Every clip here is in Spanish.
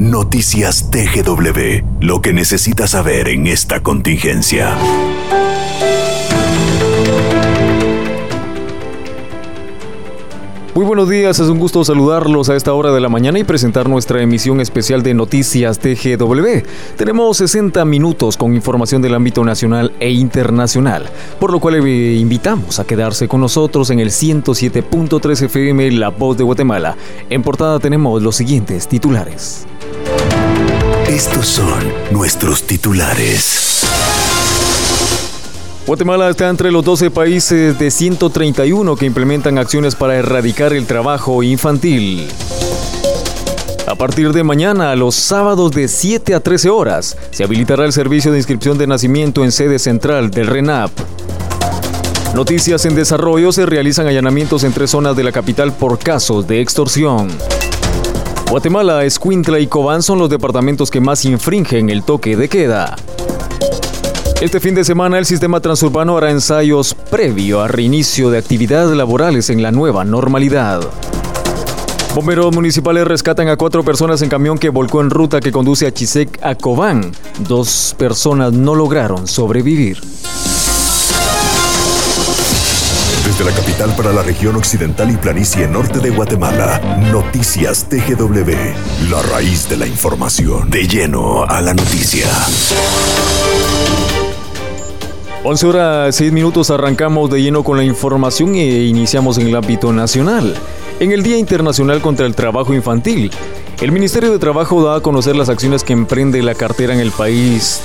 Noticias TGW, lo que necesitas saber en esta contingencia. Muy buenos días, es un gusto saludarlos a esta hora de la mañana y presentar nuestra emisión especial de Noticias TGW. Tenemos 60 minutos con información del ámbito nacional e internacional, por lo cual le invitamos a quedarse con nosotros en el 107.3 FM La Voz de Guatemala. En portada tenemos los siguientes titulares. Estos son nuestros titulares. Guatemala está entre los 12 países de 131 que implementan acciones para erradicar el trabajo infantil. A partir de mañana, los sábados de 7 a 13 horas, se habilitará el servicio de inscripción de nacimiento en sede central del RENAP. Noticias en desarrollo, se realizan allanamientos en tres zonas de la capital por casos de extorsión. Guatemala, Escuintla y Cobán son los departamentos que más infringen el toque de queda. Este fin de semana el sistema transurbano hará ensayos previo a reinicio de actividades laborales en la nueva normalidad. Bomberos municipales rescatan a cuatro personas en camión que volcó en ruta que conduce a Chisec a Cobán. Dos personas no lograron sobrevivir. Desde la capital para la región occidental y planicie norte de Guatemala, Noticias TGW, la raíz de la información. De lleno a la noticia. 11 horas 6 minutos arrancamos de lleno con la información e iniciamos en el ámbito nacional. En el Día Internacional contra el Trabajo Infantil, el Ministerio de Trabajo da a conocer las acciones que emprende la cartera en el país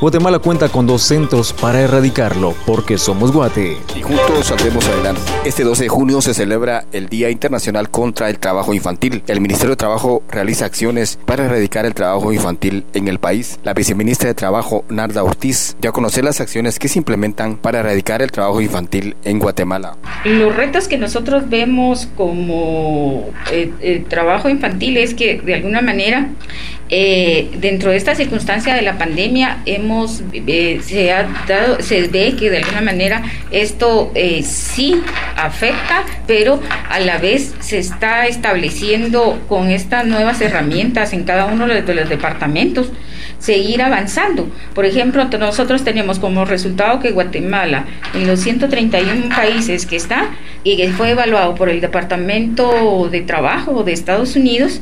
Guatemala cuenta con dos centros para erradicarlo, porque somos Guate. Y juntos saldremos adelante. Este 12 de junio se celebra el Día Internacional contra el Trabajo Infantil. El Ministerio de Trabajo realiza acciones para erradicar el trabajo infantil en el país. La viceministra de Trabajo, Narda Ortiz, dio a conocer las acciones que se implementan para erradicar el trabajo infantil en Guatemala. Los retos que nosotros vemos como eh, eh, trabajo infantil es que de alguna manera eh, dentro de esta circunstancia de la pandemia hemos eh, se ha dado se ve que de alguna manera esto eh, sí afecta pero a la vez se está estableciendo con estas nuevas herramientas en cada uno de los departamentos seguir avanzando. Por ejemplo, nosotros tenemos como resultado que Guatemala, en los 131 países que está y que fue evaluado por el Departamento de Trabajo de Estados Unidos,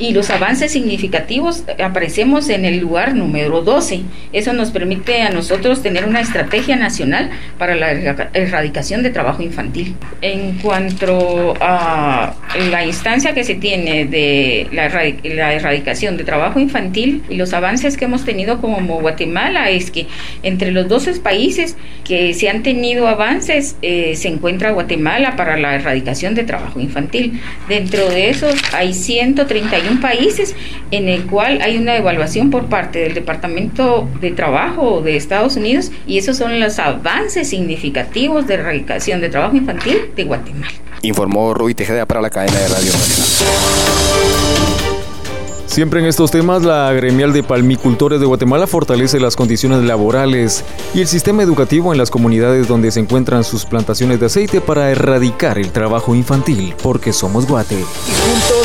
y los avances significativos aparecemos en el lugar número 12. Eso nos permite a nosotros tener una estrategia nacional para la erradicación de trabajo infantil. En cuanto a la instancia que se tiene de la, erradicación de trabajo infantil y los avances que hemos tenido como Guatemala es que entre los 12 países que se han tenido avances eh, se encuentra Guatemala para la erradicación de trabajo infantil. Dentro de esos hay 131 países en el cual hay una evaluación por parte del Departamento de Trabajo de Estados Unidos y esos son los avances significativos de erradicación de trabajo infantil de Guatemala. Informó Rui Tejeda para la cadena de Radio Nacional. Siempre en estos temas, la gremial de palmicultores de Guatemala fortalece las condiciones laborales y el sistema educativo en las comunidades donde se encuentran sus plantaciones de aceite para erradicar el trabajo infantil, porque somos Guate.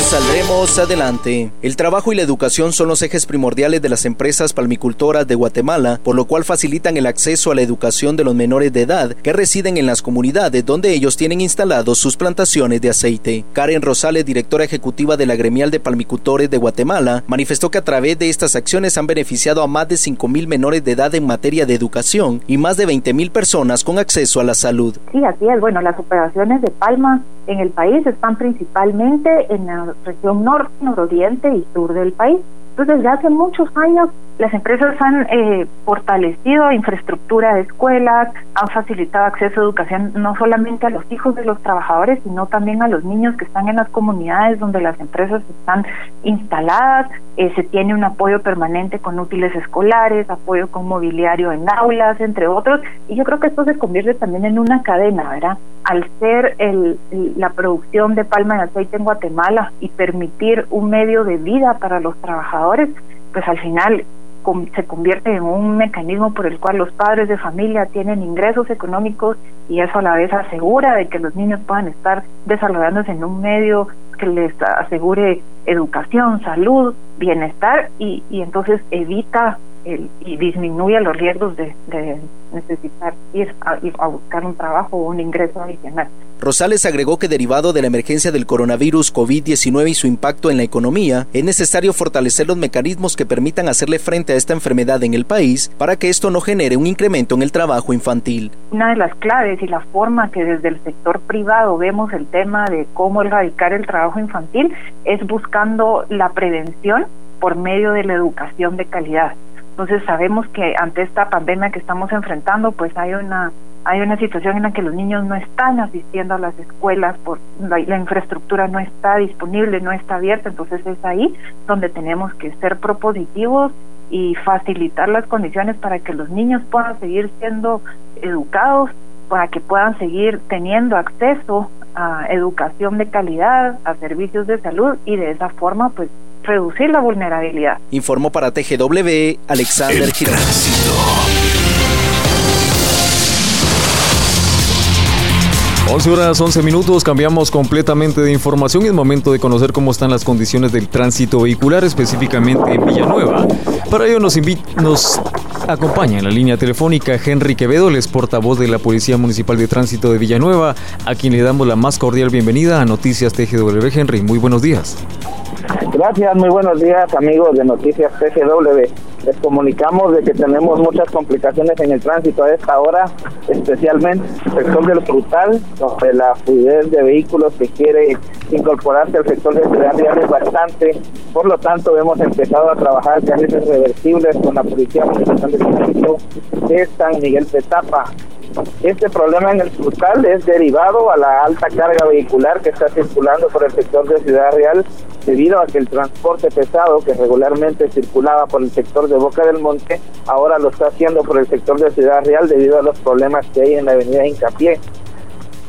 Saldremos adelante. El trabajo y la educación son los ejes primordiales de las empresas palmicultoras de Guatemala, por lo cual facilitan el acceso a la educación de los menores de edad que residen en las comunidades donde ellos tienen instalados sus plantaciones de aceite. Karen Rosales, directora ejecutiva de la gremial de palmicultores de Guatemala, manifestó que a través de estas acciones han beneficiado a más de 5.000 menores de edad en materia de educación y más de 20.000 personas con acceso a la salud. Sí, así es. Bueno, las operaciones de Palma en el país están principalmente en la región norte, nororiente y sur del país. Entonces, desde hace muchos años las empresas han eh, fortalecido infraestructura de escuelas, han facilitado acceso a educación no solamente a los hijos de los trabajadores, sino también a los niños que están en las comunidades donde las empresas están instaladas. Eh, se tiene un apoyo permanente con útiles escolares, apoyo con mobiliario en aulas, entre otros. Y yo creo que esto se convierte también en una cadena, ¿verdad? Al ser el, la producción de palma de aceite en Guatemala y permitir un medio de vida para los trabajadores, pues al final se convierte en un mecanismo por el cual los padres de familia tienen ingresos económicos y eso a la vez asegura de que los niños puedan estar desarrollándose en un medio que les asegure educación, salud, bienestar y, y entonces evita y disminuye los riesgos de, necesitar ir a, buscar un trabajo o un ingreso adicional. Rosales agregó que derivado de la emergencia del coronavirus COVID-19 y su impacto en la economía, es necesario fortalecer los mecanismos que permitan hacerle frente a esta enfermedad en el país para que esto no genere un incremento en el trabajo infantil. Una de las claves y la forma que desde el sector privado vemos el tema de cómo erradicar el trabajo infantil es buscando la prevención por medio de la educación de calidad. Entonces sabemos que ante esta pandemia que estamos enfrentando, pues hay una hay una situación en la que los niños no están asistiendo a las escuelas, por la, infraestructura no está disponible, no está abierta, entonces es ahí donde tenemos que ser propositivos y facilitar las condiciones para que los niños puedan seguir siendo educados, para que puedan seguir teniendo acceso a educación de calidad, a servicios de salud y de esa forma pues reducir la vulnerabilidad. Informó para TGW Alexander Girón. 11 horas 11 minutos, cambiamos completamente de información y es momento de conocer cómo están las condiciones del tránsito vehicular, específicamente en Villanueva. Para ello nos, nos acompaña en la línea telefónica Henry Quevedo, el portavoz de la Policía Municipal de Tránsito de Villanueva, a quien le damos la más cordial bienvenida a Noticias TGW. Henry, muy buenos días. Gracias, muy buenos días amigos de Noticias TGW. Les comunicamos de que tenemos muchas complicaciones en el tránsito a esta hora, especialmente el sector del frutal, donde la fluidez de vehículos que quiere incorporarse al sector de ciudad real es bastante. Por lo tanto, hemos empezado a trabajar carriles reversibles con la Policía Municipal de Tránsito de San Miguel Petapa. Este problema en el frutal es derivado a la alta carga vehicular que está circulando por el sector de Ciudad Real debido a que el transporte pesado que regularmente circulaba por el sector de Boca del Monte ahora lo está haciendo por el sector de Ciudad Real debido a los problemas que hay en la avenida Incapié.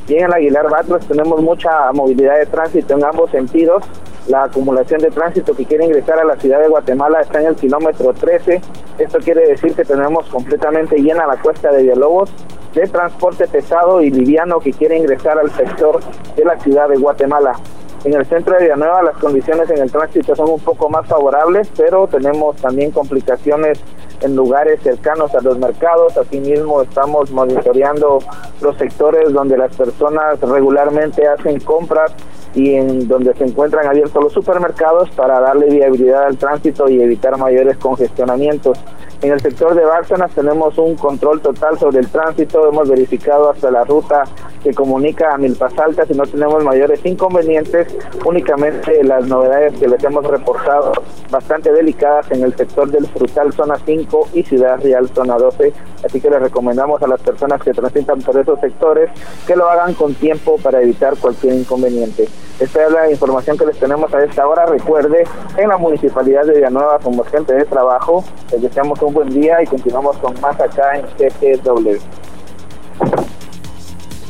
Y en Aguilar Batros tenemos mucha movilidad de tránsito en ambos sentidos. La acumulación de tránsito que quiere ingresar a la ciudad de Guatemala está en el kilómetro 13. Esto quiere decir que tenemos completamente llena la cuesta de Villalobos de transporte pesado y liviano que quiere ingresar al sector de la ciudad de Guatemala. En el centro de Villanueva las condiciones en el tránsito son un poco más favorables, pero tenemos también complicaciones en lugares cercanos a los mercados. Asimismo, estamos monitoreando los sectores donde las personas regularmente hacen compras y en donde se encuentran abiertos los supermercados para darle viabilidad al tránsito y evitar mayores congestionamientos. En el sector de Bárcenas tenemos un control total sobre el tránsito, hemos verificado hasta la ruta que comunica a Milpas Altas y no tenemos mayores inconvenientes, únicamente las novedades que les hemos reportado bastante delicadas en el sector del Frutal Zona 5 y Ciudad Real Zona 12, así que les recomendamos a las personas que transitan por esos sectores que lo hagan con tiempo para evitar cualquier inconveniente. Esta es la información que les tenemos a esta hora. Recuerde, en la Municipalidad de Villanueva somos gente de trabajo. Les deseamos un buen día y continuamos con más acá en CGW.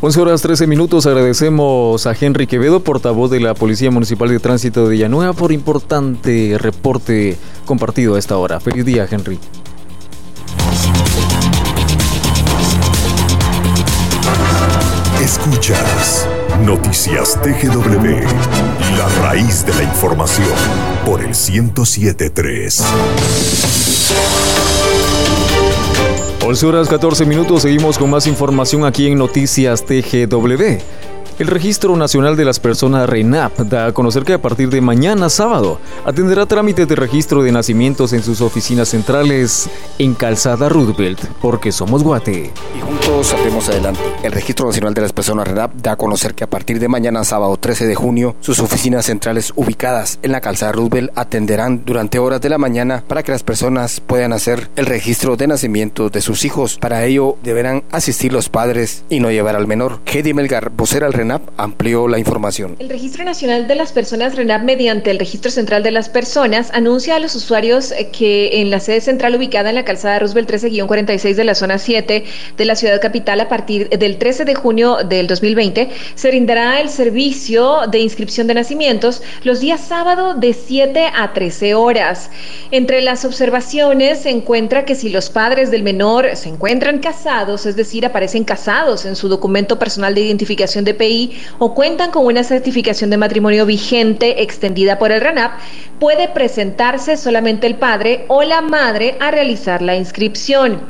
11 horas 13 minutos. Agradecemos a Henry Quevedo, portavoz de la Policía Municipal de Tránsito de Villanueva, por importante reporte compartido a esta hora. Feliz día, Henry. Escuchas Noticias TGW, la raíz de la información por el 1073. 11 horas 14 minutos, seguimos con más información aquí en Noticias TGW. El Registro Nacional de las Personas RENAP da a conocer que a partir de mañana sábado atenderá trámites de registro de nacimientos en sus oficinas centrales en Calzada Roosevelt, porque somos Guate. Y juntos saldremos adelante. El Registro Nacional de las Personas RENAP da a conocer que a partir de mañana sábado 13 de junio sus oficinas centrales ubicadas en la Calzada Roosevelt atenderán durante horas de la mañana para que las personas puedan hacer el registro de nacimiento de sus hijos. Para ello deberán asistir los padres y no llevar al menor. Hedy Melgar, vocera al RENAP, amplió la información. El Registro Nacional de las Personas RENAP, mediante el Registro Central de las Personas, anuncia a los usuarios que en la sede central ubicada en la calzada Roosevelt 13-46 de la zona 7 de la ciudad capital, a partir del 13 de junio del 2020, se brindará el servicio de inscripción de nacimientos los días sábado de 7 a 13 horas. Entre las observaciones se encuentra que si los padres del menor se encuentran casados, es decir, aparecen casados en su documento personal de identificación de PI, O cuentan con una certificación de matrimonio vigente extendida por el RANAP, puede presentarse solamente el padre o la madre a realizar la inscripción.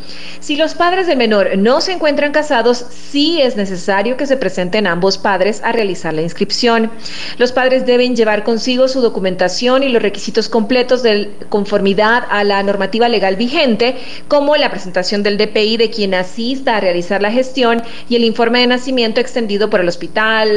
Si los padres del menor no se encuentran casados, sí es necesario que se presenten ambos padres a realizar la inscripción. Los padres deben llevar consigo su documentación y los requisitos completos de conformidad a la normativa legal vigente, como la presentación del DPI de quien asista a realizar la gestión y el informe de nacimiento extendido por el hospital,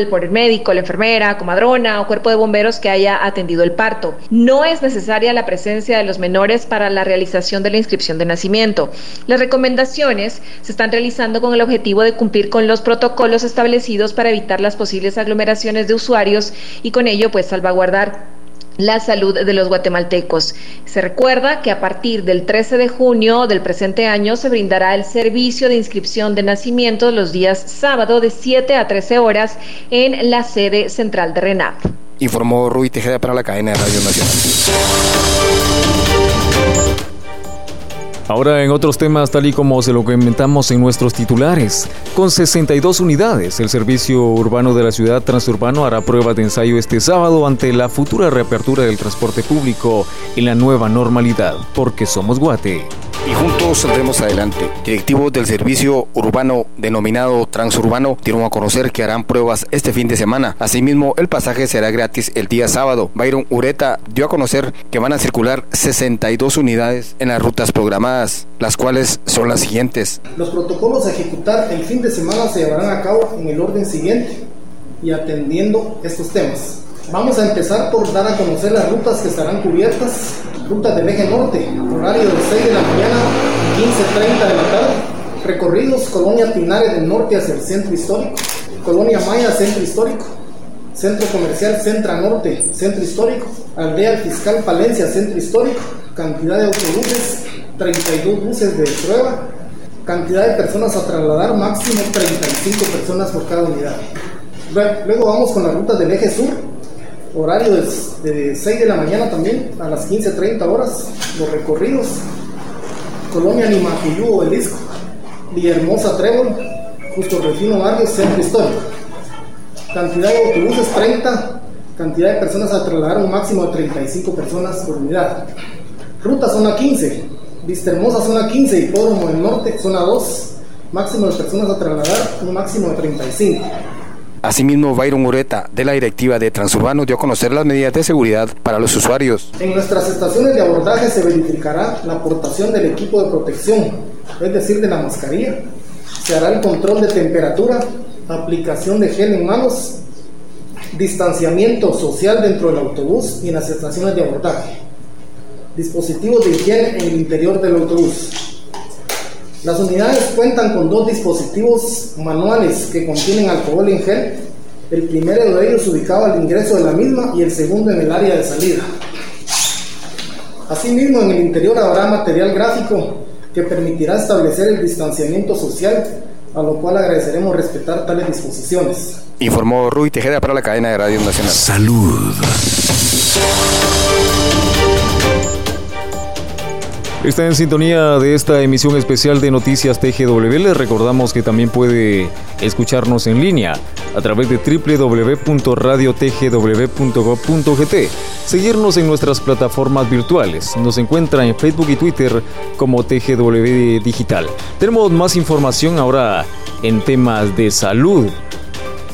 por el médico, la enfermera, comadrona o cuerpo de bomberos que haya atendido el parto. No es necesaria la presencia de los menores para la realización de la inscripción de nacimiento. Las recomendaciones se están realizando con el objetivo de cumplir con los protocolos establecidos para evitar las posibles aglomeraciones de usuarios y con ello pues salvaguardar la salud de los guatemaltecos. Se recuerda que a partir del 13 de junio del presente año se brindará el servicio de inscripción de nacimiento los días sábado de 7 a 13 horas en la sede central de RENAP informó Rui Tejeda para la cadena de Radio Nacional. Ahora en otros temas, tal y como se lo comentamos en nuestros titulares, con 62 unidades, el Servicio Urbano de la Ciudad Transurbano hará prueba de ensayo este sábado ante la futura reapertura del transporte público y la nueva normalidad, porque somos Guate y juntos saldremos adelante. Directivos del servicio urbano denominado Transurbano dieron a conocer que harán pruebas este fin de semana. Asimismo, el pasaje será gratis el día sábado. Byron Ureta dio a conocer que van a circular 62 unidades en las rutas programadas, las cuales son las siguientes. Los protocolos a ejecutar el fin de semana se llevarán a cabo en el orden siguiente y atendiendo estos temas. Vamos a empezar por dar a conocer las rutas que estarán cubiertas. Rutas del eje norte, horario de 6 de la mañana a 15.30 de la tarde. Recorridos Colonia Pinares del norte hacia el centro histórico. Colonia Maya, centro histórico. Centro comercial Centra Norte, centro histórico. Aldea Fiscal Palencia, centro histórico. Cantidad de autobuses, 32 buses de prueba. Cantidad de personas a trasladar, máximo 35 personas por cada unidad. Luego vamos con la ruta del eje sur, horario de 6 de la mañana también, a las 15.30 horas, los recorridos. Colonia Nimajuyú, Obelisco, Villahermosa, Trébol, Justo Refino Barrio, Centro Histórico. Cantidad de autobuses 30, cantidad de personas a trasladar un máximo de 35 personas por unidad. Ruta zona 15, Vista Hermosa zona 15, Hipódromo del Norte, zona 2, máximo de personas a trasladar un máximo de 35. Asimismo, Byron Ureta, de la directiva de Transurbano, dio a conocer las medidas de seguridad para los usuarios. En nuestras estaciones de abordaje se verificará la aportación del equipo de protección, es decir, de la mascarilla. Se hará el control de temperatura, aplicación de gel en manos, distanciamiento social dentro del autobús y en las estaciones de abordaje. Dispositivos de higiene en el interior del autobús las unidades cuentan con dos dispositivos manuales que contienen alcohol en gel. El primero de ellos ubicado al ingreso de la misma y el segundo en el área de salida. Asimismo, en el interior habrá material gráfico que permitirá establecer el distanciamiento social, a lo cual agradeceremos respetar tales disposiciones. Informó Rui Tejeda para la cadena de Radio Nacional. Salud. Está en sintonía de esta emisión especial de Noticias TGW. Les recordamos que también puede escucharnos en línea a través de www.radiotgw.gov.gt. Seguirnos en nuestras plataformas virtuales. Nos encuentra en Facebook y Twitter como TGW Digital. Tenemos más información ahora en temas de salud.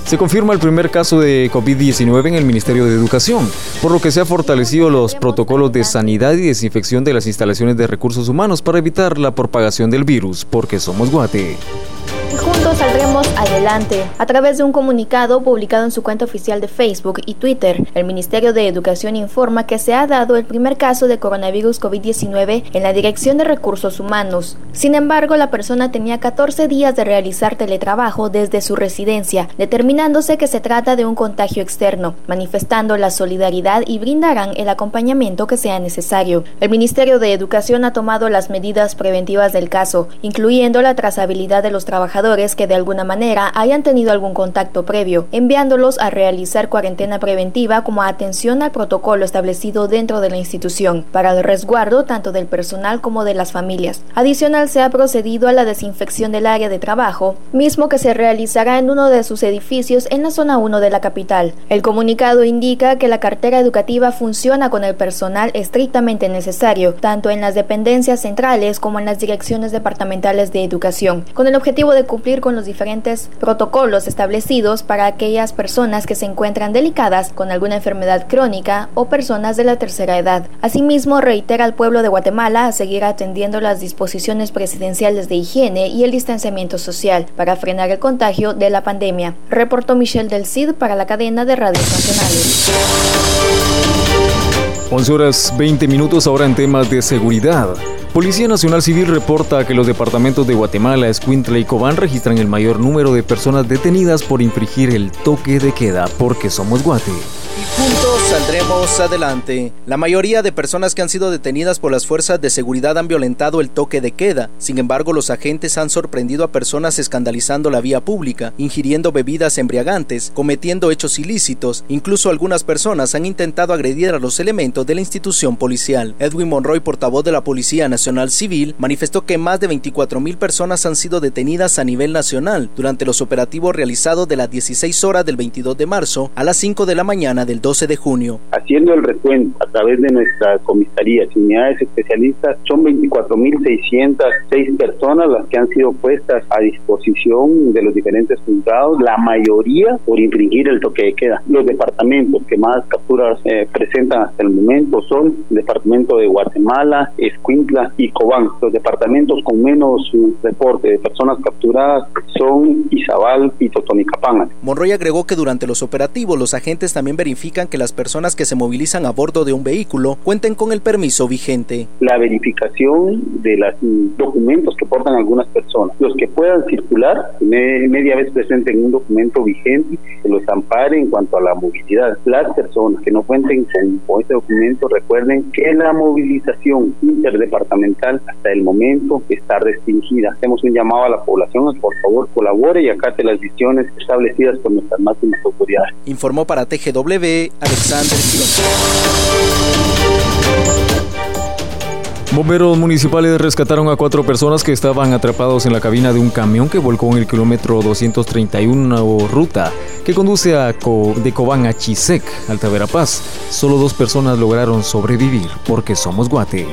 Se confirma el primer caso de COVID-19 en el Ministerio de Educación, por lo que se han fortalecido los protocolos de sanidad y desinfección de las instalaciones de recursos humanos para evitar la propagación del virus, porque somos Guate juntos saldremos adelante. A través de un comunicado publicado en su cuenta oficial de Facebook y Twitter, el Ministerio de Educación informa que se ha dado el primer caso de coronavirus COVID-19 en la Dirección de Recursos Humanos. Sin embargo, la persona tenía 14 días de realizar teletrabajo desde su residencia, determinándose que se trata de un contagio externo, manifestando la solidaridad y brindarán el acompañamiento que sea necesario. El Ministerio de Educación ha tomado las medidas preventivas del caso, incluyendo la trazabilidad de los trabajadores que de alguna manera hayan tenido algún contacto previo, enviándolos a realizar cuarentena preventiva como atención al protocolo establecido dentro de la institución, para el resguardo tanto del personal como de las familias. Adicional, se ha procedido a la desinfección del área de trabajo, mismo que se realizará en uno de sus edificios en la zona 1 de la capital. El comunicado indica que la cartera educativa funciona con el personal estrictamente necesario, tanto en las dependencias centrales como en las direcciones departamentales de educación, con el objetivo de cumplir con los diferentes protocolos establecidos para aquellas personas que se encuentran delicadas con alguna enfermedad crónica o personas de la tercera edad. Asimismo, reitera al pueblo de Guatemala a seguir atendiendo las disposiciones presidenciales de higiene y el distanciamiento social para frenar el contagio de la pandemia. Reportó Michelle del CID para la cadena de radios nacionales. 11 horas 20 minutos ahora en temas de seguridad. Policía Nacional Civil reporta que los departamentos de Guatemala, Escuintla y Cobán registran el mayor número de personas detenidas por infringir el toque de queda porque somos Guate. Juntos saldremos adelante. La mayoría de personas que han sido detenidas por las fuerzas de seguridad han violentado el toque de queda. Sin embargo, los agentes han sorprendido a personas escandalizando la vía pública, ingiriendo bebidas embriagantes, cometiendo hechos ilícitos. Incluso algunas personas han intentado agredir a los elementos de la institución policial. Edwin Monroy, portavoz de la Policía Nacional Civil, manifestó que más de 24 mil personas han sido detenidas a nivel nacional durante los operativos realizados de las 16 horas del 22 de marzo a las 5 de la mañana del 12 de junio. Haciendo el recuento a través de nuestra comisaría y unidades especialistas, son 24.606 personas las que han sido puestas a disposición de los diferentes juzgados, la mayoría por infringir el toque de queda. Los departamentos que más capturas eh, presentan hasta el momento son el departamento de Guatemala, Escuintla y Cobán. Los departamentos con menos reporte de personas capturadas son Izabal y Totonicapán. Monroy agregó que durante los operativos los agentes también verifican verifican que las personas que se movilizan a bordo de un vehículo cuenten con el permiso vigente. La verificación de los documentos que portan algunas personas, los que puedan circular, media vez presenten un documento vigente que los ampare en cuanto a la movilidad. Las personas que no cuenten con, este documento, recuerden que la movilización interdepartamental hasta el momento está restringida. Hacemos un llamado a la población, por favor colabore y acate las decisiones establecidas por nuestras máximas autoridades. Informó para TGW Alexander Bomberos municipales rescataron a cuatro personas que estaban atrapados en la cabina de un camión que volcó en el kilómetro 231 ruta que conduce a de Cobán a Chisec, Alta Verapaz. Solo dos personas lograron sobrevivir porque somos Guate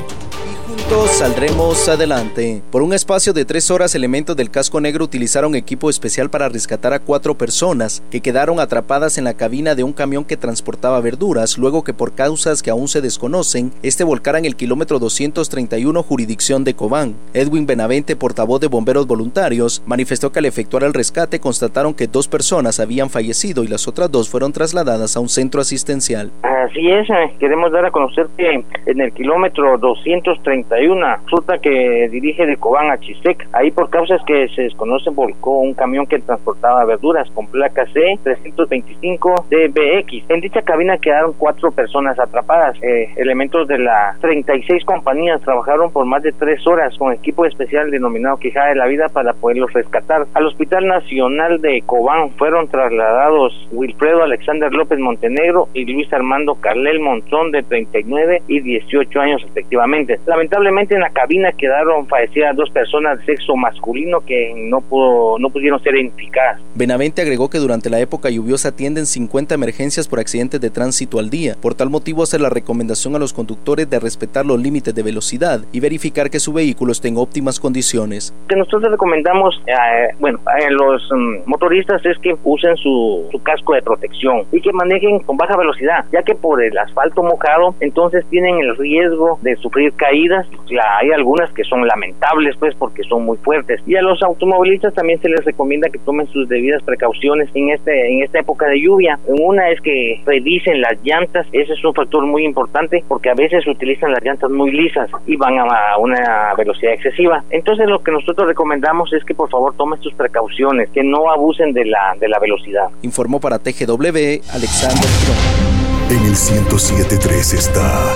saldremos adelante. Por un espacio de tres horas, elementos del casco negro utilizaron equipo especial para rescatar a cuatro personas que quedaron atrapadas en la cabina de un camión que transportaba verduras, luego que por causas que aún se desconocen, este volcara en el kilómetro 231 jurisdicción de Cobán. Edwin Benavente, portavoz de bomberos voluntarios, manifestó que al efectuar el rescate constataron que dos personas habían fallecido y las otras dos fueron trasladadas a un centro asistencial. Así es, eh, queremos dar a conocer que en el kilómetro 231 hay una ruta que dirige de Cobán a Chisec. Ahí por causas que se desconocen volcó un camión que transportaba verduras con placa C 325 DBX. En dicha cabina quedaron cuatro personas atrapadas. Eh, elementos de las 36 compañías trabajaron por más de tres horas con equipo especial denominado Quijada de la Vida para poderlos rescatar. Al Hospital Nacional de Cobán fueron trasladados Wilfredo Alexander López Montenegro y Luis Armando Carlel Monzón de 39 y 18 años respectivamente. Lamentablemente en la cabina quedaron fallecidas dos personas de sexo masculino que no pudo, no pudieron ser identificadas. Benavente agregó que durante la época lluviosa atienden 50 emergencias por accidentes de tránsito al día. Por tal motivo hace la recomendación a los conductores de respetar los límites de velocidad y verificar que su vehículo esté en óptimas condiciones. Que nosotros recomendamos, eh, bueno, a los mm, motoristas es que usen su, su casco de protección y que manejen con baja velocidad, ya que por el asfalto mojado entonces tienen el riesgo de sufrir caídas hay algunas que son lamentables pues porque son muy fuertes. Y a los automovilistas también se les recomienda que tomen sus debidas precauciones en este en esta época de lluvia. Una es que revisen las llantas ese es un factor muy importante porque a veces utilizan las llantas muy lisas y van a una velocidad excesiva. Entonces lo que nosotros recomendamos es que por favor tomen sus precauciones que no abusen de la de la velocidad. Informó para TGW Alexander en el 1073 está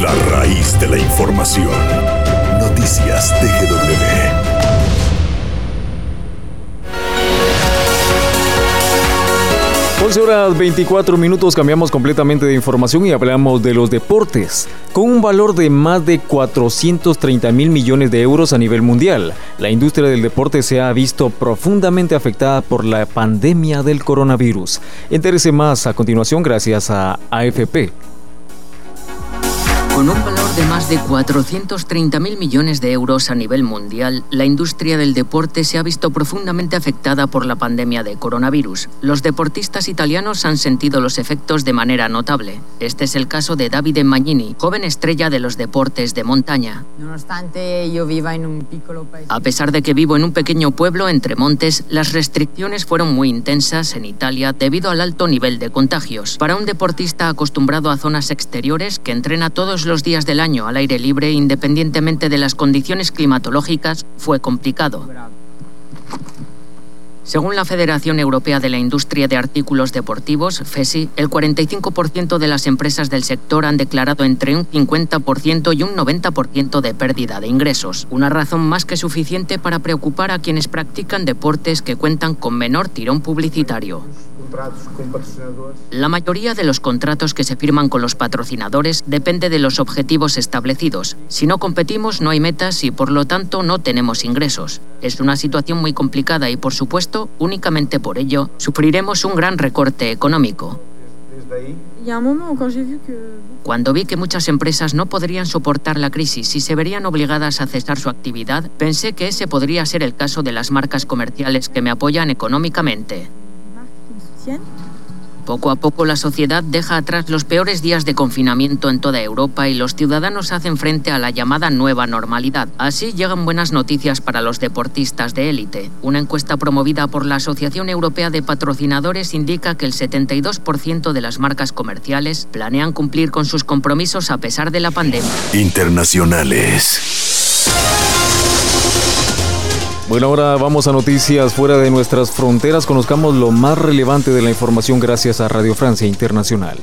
la raíz de la información. Noticias TGW. 11 horas 24 minutos cambiamos completamente de información y hablamos de los deportes. Con un valor de más de 430 mil millones de euros a nivel mundial, la industria del deporte se ha visto profundamente afectada por la pandemia del coronavirus. Entérese más a continuación gracias a AFP. Con un valor de más de 430.000 millones de euros a nivel mundial, la industria del deporte se ha visto profundamente afectada por la pandemia de coronavirus. Los deportistas italianos han sentido los efectos de manera notable. Este es el caso de Davide Magnini, joven estrella de los deportes de montaña. A pesar de que vivo en un pequeño pueblo entre montes, las restricciones fueron muy intensas en Italia debido al alto nivel de contagios. Para un deportista acostumbrado a zonas exteriores que entrena todos los días del año al aire libre, independientemente de las condiciones climatológicas, fue complicado. Según la Federación Europea de la Industria de Artículos Deportivos, FESI, el 45% de las empresas del sector han declarado entre un 50% y un 90% de pérdida de ingresos, una razón más que suficiente para preocupar a quienes practican deportes que cuentan con menor tirón publicitario. La mayoría de los contratos que se firman con los patrocinadores depende de los objetivos establecidos. Si no competimos no hay metas y por lo tanto no tenemos ingresos. Es una situación muy complicada y por supuesto, únicamente por ello, sufriremos un gran recorte económico. Cuando vi que muchas empresas no podrían soportar la crisis y se verían obligadas a cesar su actividad, pensé que ese podría ser el caso de las marcas comerciales que me apoyan económicamente. Poco a poco la sociedad deja atrás los peores días de confinamiento en toda Europa y los ciudadanos hacen frente a la llamada nueva normalidad. Así llegan buenas noticias para los deportistas de élite. Una encuesta promovida por la Asociación Europea de Patrocinadores indica que el 72% de las marcas comerciales planean cumplir con sus compromisos a pesar de la pandemia. Internacionales. Bueno, ahora vamos a noticias fuera de nuestras fronteras. Conozcamos lo más relevante de la información gracias a Radio Francia Internacional.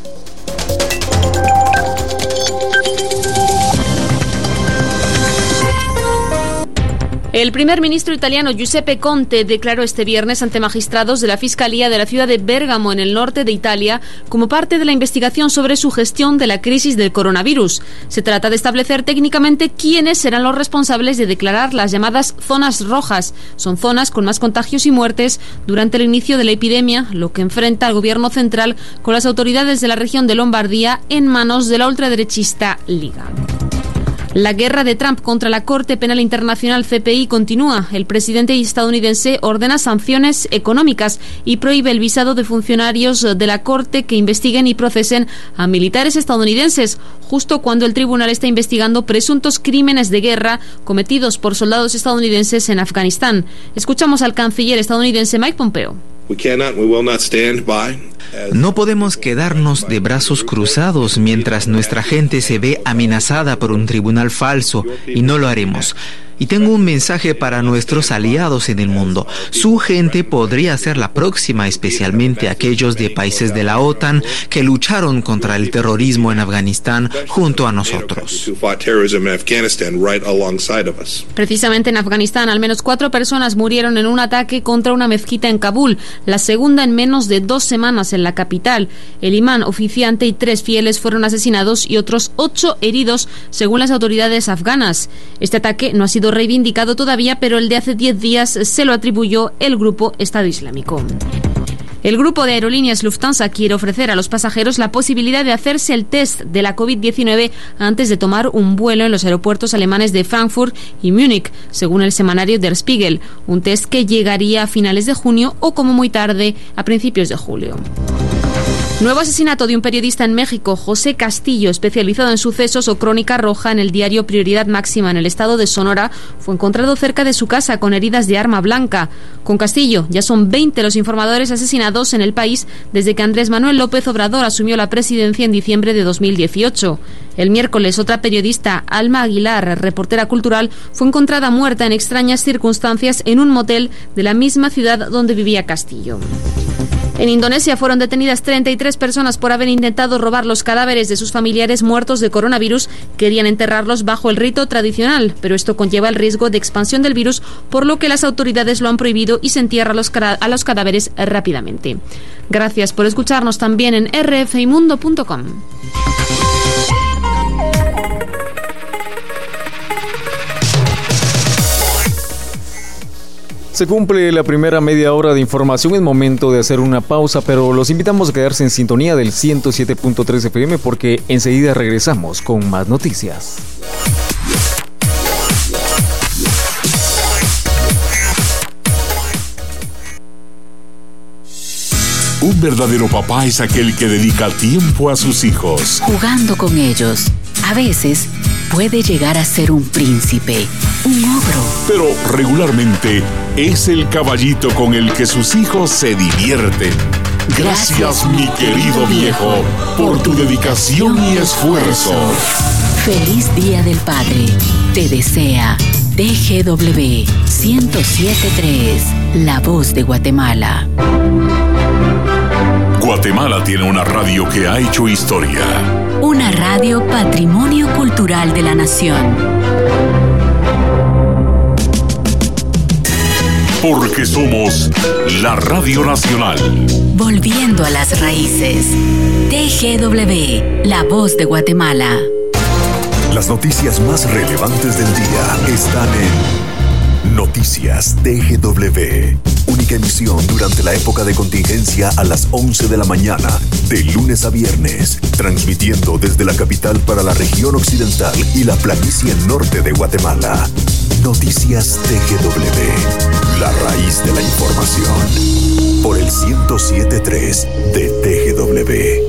El primer ministro italiano Giuseppe Conte declaró este viernes ante magistrados de la Fiscalía de la ciudad de Bérgamo, en el norte de Italia, como parte de la investigación sobre su gestión de la crisis del coronavirus. Se trata de establecer técnicamente quiénes serán los responsables de declarar las llamadas zonas rojas. Son zonas con más contagios y muertes durante el inicio de la epidemia, lo que enfrenta al gobierno central con las autoridades de la región de Lombardía en manos de la ultraderechista Liga. La guerra de Trump contra la Corte Penal Internacional CPI continúa. El presidente estadounidense ordena sanciones económicas y prohíbe el visado de funcionarios de la Corte que investiguen y procesen a militares estadounidenses, justo cuando el tribunal está investigando presuntos crímenes de guerra cometidos por soldados estadounidenses en Afganistán. Escuchamos al canciller estadounidense Mike Pompeo. No podemos quedarnos de brazos cruzados mientras nuestra gente se ve amenazada por un tribunal falso y no lo haremos. Y tengo un mensaje para nuestros aliados en el mundo. Su gente podría ser la próxima, especialmente aquellos de países de la OTAN que lucharon contra el terrorismo en Afganistán junto a nosotros. Precisamente en Afganistán, al menos cuatro personas murieron en un ataque contra una mezquita en Kabul, la segunda en menos de dos semanas en la capital. El imán oficiante y tres fieles fueron asesinados y otros ocho heridos, según las autoridades afganas. Este ataque no ha sido reivindicado todavía, pero el de hace 10 días se lo atribuyó el grupo Estado Islámico. El grupo de aerolíneas Lufthansa quiere ofrecer a los pasajeros la posibilidad de hacerse el test de la COVID-19 antes de tomar un vuelo en los aeropuertos alemanes de Frankfurt y Múnich, según el semanario Der Spiegel, un test que llegaría a finales de junio o como muy tarde a principios de julio. Nuevo asesinato de un periodista en México, José Castillo, especializado en sucesos o crónica roja en el diario Prioridad Máxima en el estado de Sonora, fue encontrado cerca de su casa con heridas de arma blanca. Con Castillo ya son 20 los informadores asesinados en el país desde que Andrés Manuel López Obrador asumió la presidencia en diciembre de 2018. El miércoles, otra periodista, Alma Aguilar, reportera cultural, fue encontrada muerta en extrañas circunstancias en un motel de la misma ciudad donde vivía Castillo. En Indonesia fueron detenidas 33 personas por haber intentado robar los cadáveres de sus familiares muertos de coronavirus. Querían enterrarlos bajo el rito tradicional, pero esto conlleva el riesgo de expansión del virus, por lo que las autoridades lo han prohibido y se entierra a los, cadáveres rápidamente. Gracias por escucharnos también en rfimundo.com. Se cumple la primera media hora de información. Es momento de hacer una pausa, pero los invitamos a quedarse en sintonía del 107.3 FM porque enseguida regresamos con más noticias. Un verdadero papá es aquel que dedica tiempo a sus hijos. Jugando con ellos. A veces puede llegar a ser un príncipe, un ogro. Pero regularmente es el caballito con el que sus hijos se divierten. Gracias, mi querido viejo, por tu dedicación y esfuerzo. Feliz Día del Padre. Te desea TGW 1073, La Voz de Guatemala. Guatemala tiene una radio que ha hecho historia. Una radio patrimonio cultural de la nación. Porque somos la Radio Nacional. Volviendo a las raíces. TGW, La Voz de Guatemala. Las noticias más relevantes del día están en Noticias TGW. Única emisión durante la época de contingencia a las 11 de la mañana, de lunes a viernes, transmitiendo desde la capital para la región occidental y la planicie norte de Guatemala. Noticias TGW, la raíz de la información. Por el 1073 de TGW.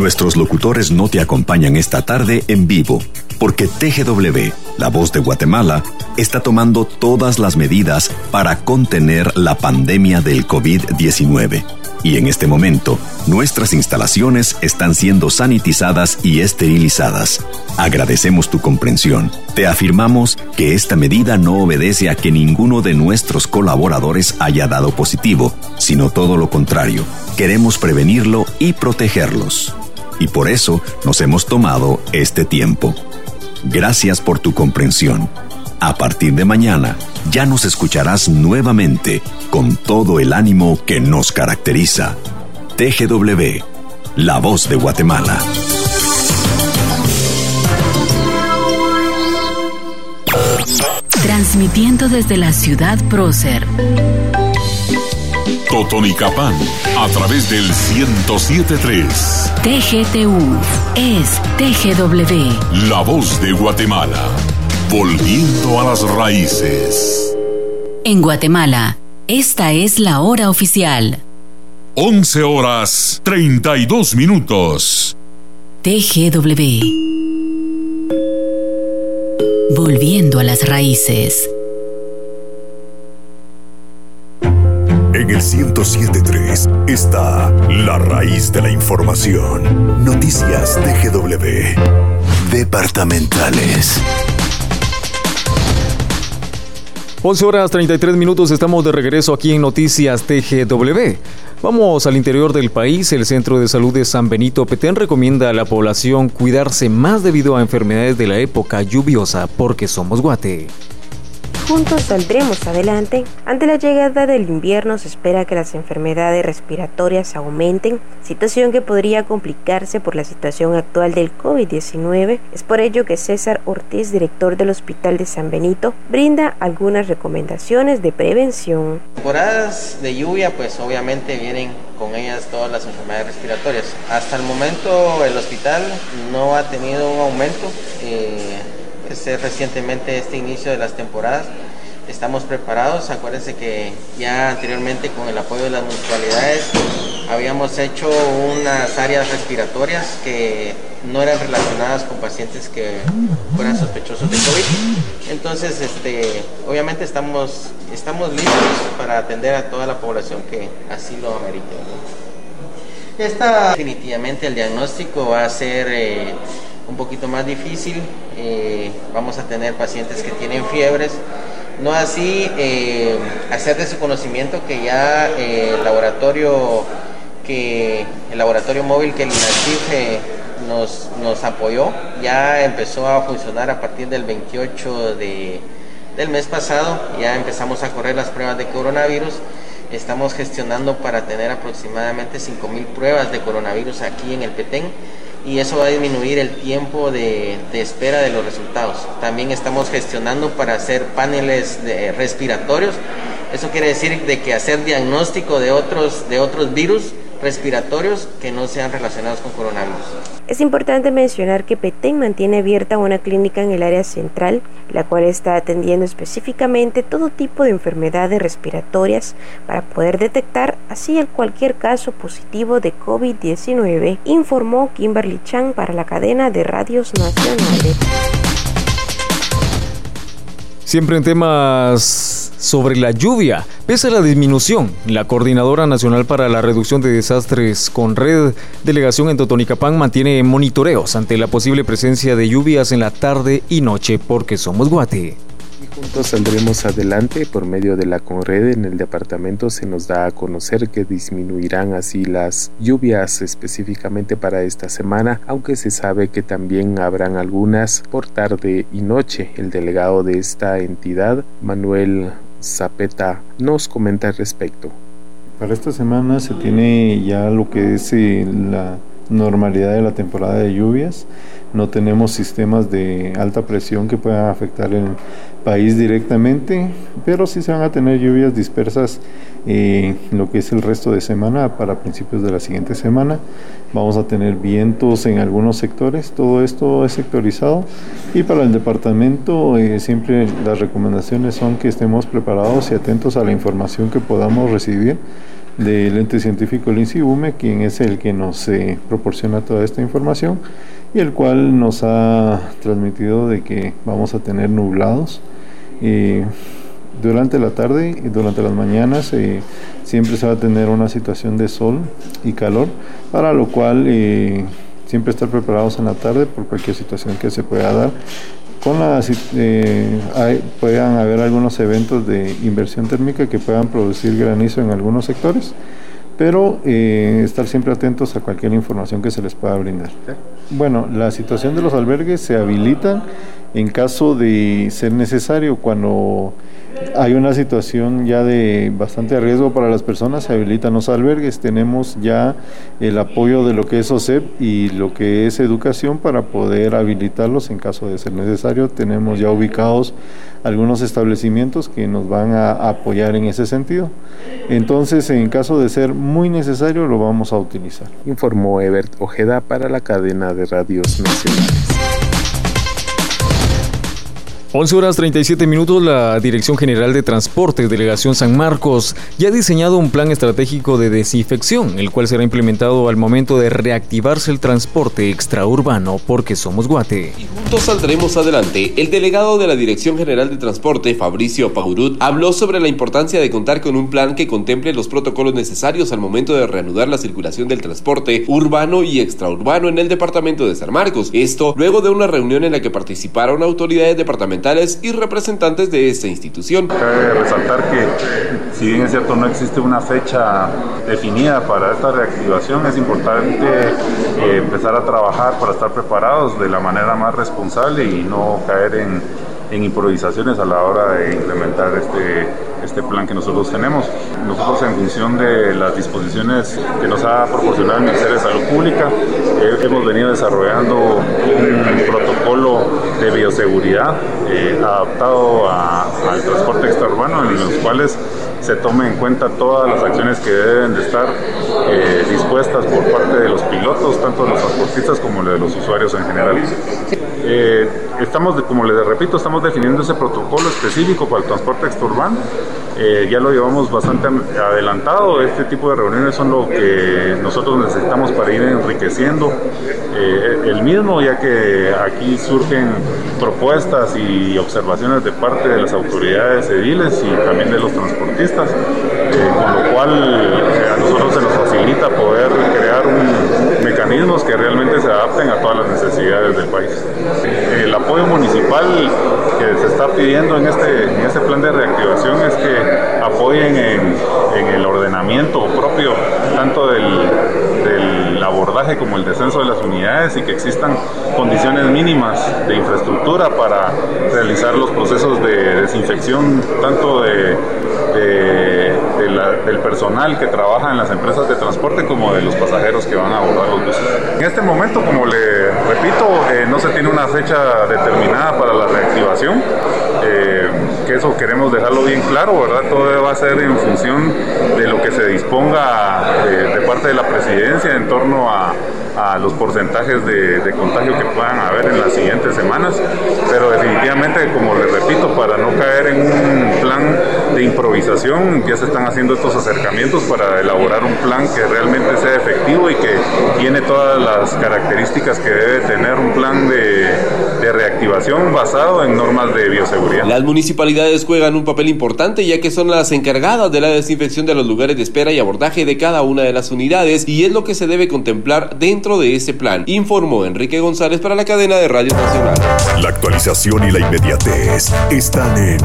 Nuestros locutores no te acompañan esta tarde en vivo, porque TGW, la voz de Guatemala, está tomando todas las medidas para contener la pandemia del COVID-19. Y en este momento, nuestras instalaciones están siendo sanitizadas y esterilizadas. Agradecemos tu comprensión. Te afirmamos que esta medida no obedece a que ninguno de nuestros colaboradores haya dado positivo, sino todo lo contrario. Queremos prevenirlo y protegerlos. Y por eso nos hemos tomado este tiempo. Gracias por tu comprensión. A partir de mañana ya nos escucharás nuevamente con todo el ánimo que nos caracteriza. TGW, la voz de Guatemala. Transmitiendo desde la ciudad prócer. Totonicapán, a través del 1073. TGTU es TGW. La voz de Guatemala. Volviendo a las raíces. En Guatemala, esta es la hora oficial. 11 horas 32 minutos. TGW. Volviendo a las raíces. El 1073 está la raíz de la información. Noticias TGW. Departamentales. 11 horas 33 minutos, estamos de regreso aquí en Noticias TGW. Vamos al interior del país. El Centro de Salud de San Benito Petén recomienda a la población cuidarse más debido a enfermedades de la época lluviosa porque somos guate. Juntos saldremos adelante. Ante la llegada del invierno se espera que las enfermedades respiratorias aumenten, situación que podría complicarse por la situación actual del COVID-19. Es por ello que César Ortiz, director del Hospital de San Benito, brinda algunas recomendaciones de prevención. Temporadas de lluvia, pues obviamente vienen con ellas todas las enfermedades respiratorias. Hasta el momento el hospital no ha tenido un aumento. Eh, recientemente este inicio de las temporadas. Estamos preparados, acuérdense que ya anteriormente con el apoyo de las municipalidades habíamos hecho unas áreas respiratorias que no eran relacionadas con pacientes que fueran sospechosos de COVID. Entonces, este, obviamente estamos, estamos listos para atender a toda la población que así lo amerite. Esta definitivamente el diagnóstico va a ser eh, un poquito más difícil. Eh, vamos a tener pacientes que tienen fiebres, No así eh, hacer de su conocimiento que ya eh, el laboratorio que el laboratorio móvil que el INACIF nos, nos apoyó ya empezó a funcionar a partir del 28 de, del mes pasado. Ya empezamos a correr las pruebas de coronavirus. Estamos gestionando para tener aproximadamente 5.000 pruebas de coronavirus aquí en el Petén y eso va a disminuir el tiempo de, espera de los resultados. También estamos gestionando para hacer paneles de respiratorios. Eso quiere decir de que hacer diagnóstico de otros, de otros virus respiratorios que no sean relacionados con coronavirus. Es importante mencionar que Petén mantiene abierta una clínica en el área central, la cual está atendiendo específicamente todo tipo de enfermedades respiratorias para poder detectar así el cualquier caso positivo de COVID-19, informó Kimberly Chang para la cadena de radios nacionales. Siempre en temas sobre la lluvia. Pese a la disminución, la Coordinadora Nacional para la Reducción de Desastres con Red Delegación en Totonicapán mantiene monitoreos ante la posible presencia de lluvias en la tarde y noche porque somos Guate juntos saldremos adelante por medio de la Conred en el departamento se nos da a conocer que disminuirán así las lluvias específicamente para esta semana, aunque se sabe que también habrán algunas por tarde y noche. El delegado de esta entidad, Manuel Zapeta, nos comenta al respecto. Para esta semana se tiene ya lo que es eh, la normalidad de la temporada de lluvias. No tenemos sistemas de alta presión que puedan afectar el país directamente, pero sí se van a tener lluvias dispersas eh, lo que es el resto de semana para principios de la siguiente semana. Vamos a tener vientos en algunos sectores, todo esto es sectorizado y para el departamento eh, siempre las recomendaciones son que estemos preparados y atentos a la información que podamos recibir del ente científico el INSIBUME, quien es el que nos eh, proporciona toda esta información y el cual nos ha transmitido de que vamos a tener nublados eh, durante la tarde y durante las mañanas eh, siempre se va a tener una situación de sol y calor, para lo cual eh, siempre estar preparados en la tarde por cualquier situación que se pueda dar. Con la, puedan haber algunos eventos de inversión térmica que puedan producir granizo en algunos sectores pero eh, estar siempre atentos a cualquier información que se les pueda brindar. Bueno, la situación de los albergues se habilita en caso de ser necesario cuando hay una situación ya de bastante riesgo para las personas, se habilitan los albergues, tenemos ya el apoyo de lo que es OSEP y lo que es educación para poder habilitarlos en caso de ser necesario. Tenemos ya ubicados algunos establecimientos que nos van a apoyar en ese sentido. Entonces, en caso de ser muy necesario, lo vamos a utilizar. Informó Ebert Ojeda para la cadena de radios nacionales. 11 horas 37 minutos, la Dirección General de Transporte, Delegación San Marcos, ya ha diseñado un plan estratégico de desinfección, el cual será implementado al momento de reactivarse el transporte extraurbano porque somos Guate. Y juntos saldremos adelante. El delegado de la Dirección General de Transporte, Fabricio Paurut, habló sobre la importancia de contar con un plan que contemple los protocolos necesarios al momento de reanudar la circulación del transporte urbano y extraurbano en el departamento de San Marcos. Esto luego de una reunión en la que participaron autoridades departamentales y representantes de esta institución. Cabe resaltar que, si bien es cierto, no existe una fecha definida para esta reactivación, es importante eh, empezar a trabajar para estar preparados de la manera más responsable y no caer en, en improvisaciones a la hora de implementar este este plan que nosotros tenemos. Nosotros en función de las disposiciones que nos ha proporcionado el Ministerio de Salud Pública, eh, hemos venido desarrollando un protocolo de bioseguridad eh, adaptado al transporte extraurbano en los cuales se tome en cuenta todas las acciones que deben de estar eh, dispuestas por parte de los pilotos, tanto de los transportistas como de los usuarios en general. Eh, estamos, como les repito, estamos definiendo ese protocolo específico para el transporte exturbano. Eh, ya lo llevamos bastante adelantado. Este tipo de reuniones son lo que nosotros necesitamos para ir enriqueciendo eh, el mismo, ya que aquí surgen propuestas y observaciones de parte de las autoridades ediles y también de los transportistas, con lo cual a nosotros se nos facilita poder crear mecanismos que realmente se adapten a todas las necesidades del país. El apoyo municipal que se está pidiendo en este, en este plan de reactivación es que apoyen en, en el ordenamiento propio tanto del, del abordaje como el descenso de las unidades y que existan condiciones mínimas de infraestructura para realizar los procesos de desinfección tanto de, del personal que trabaja en las empresas de transporte como de los pasajeros que van a abordar los buses. En este momento, como le repito, eh, no se tiene una fecha determinada para la reactivación. Eh, que eso queremos dejarlo bien claro, ¿verdad? Todo va a ser en función de lo que se disponga de, de parte de la presidencia en torno a, a los porcentajes de, de, contagio que puedan haber en las siguientes semanas, pero definitivamente, como les repito, para no caer en un plan de improvisación, ya se están haciendo estos acercamientos para elaborar un plan que realmente sea efectivo y que tiene todas las características que debe tener un plan de, de reactivación basado en normas de bioseguridad. Las municipalidades juegan un papel importante ya que son las encargadas de la desinfección de los lugares de espera y abordaje de cada una de las unidades y es lo que se debe contemplar dentro de ese plan, informó Enrique González para la cadena de Radio Nacional. La actualización y la inmediatez están en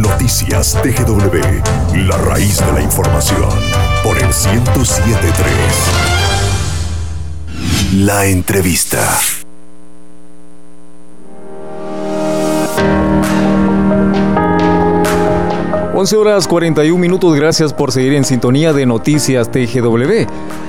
Noticias TGW, la raíz de la información, por el 1073. La entrevista. 11 horas 41 minutos, gracias por seguir en sintonía de Noticias TGW.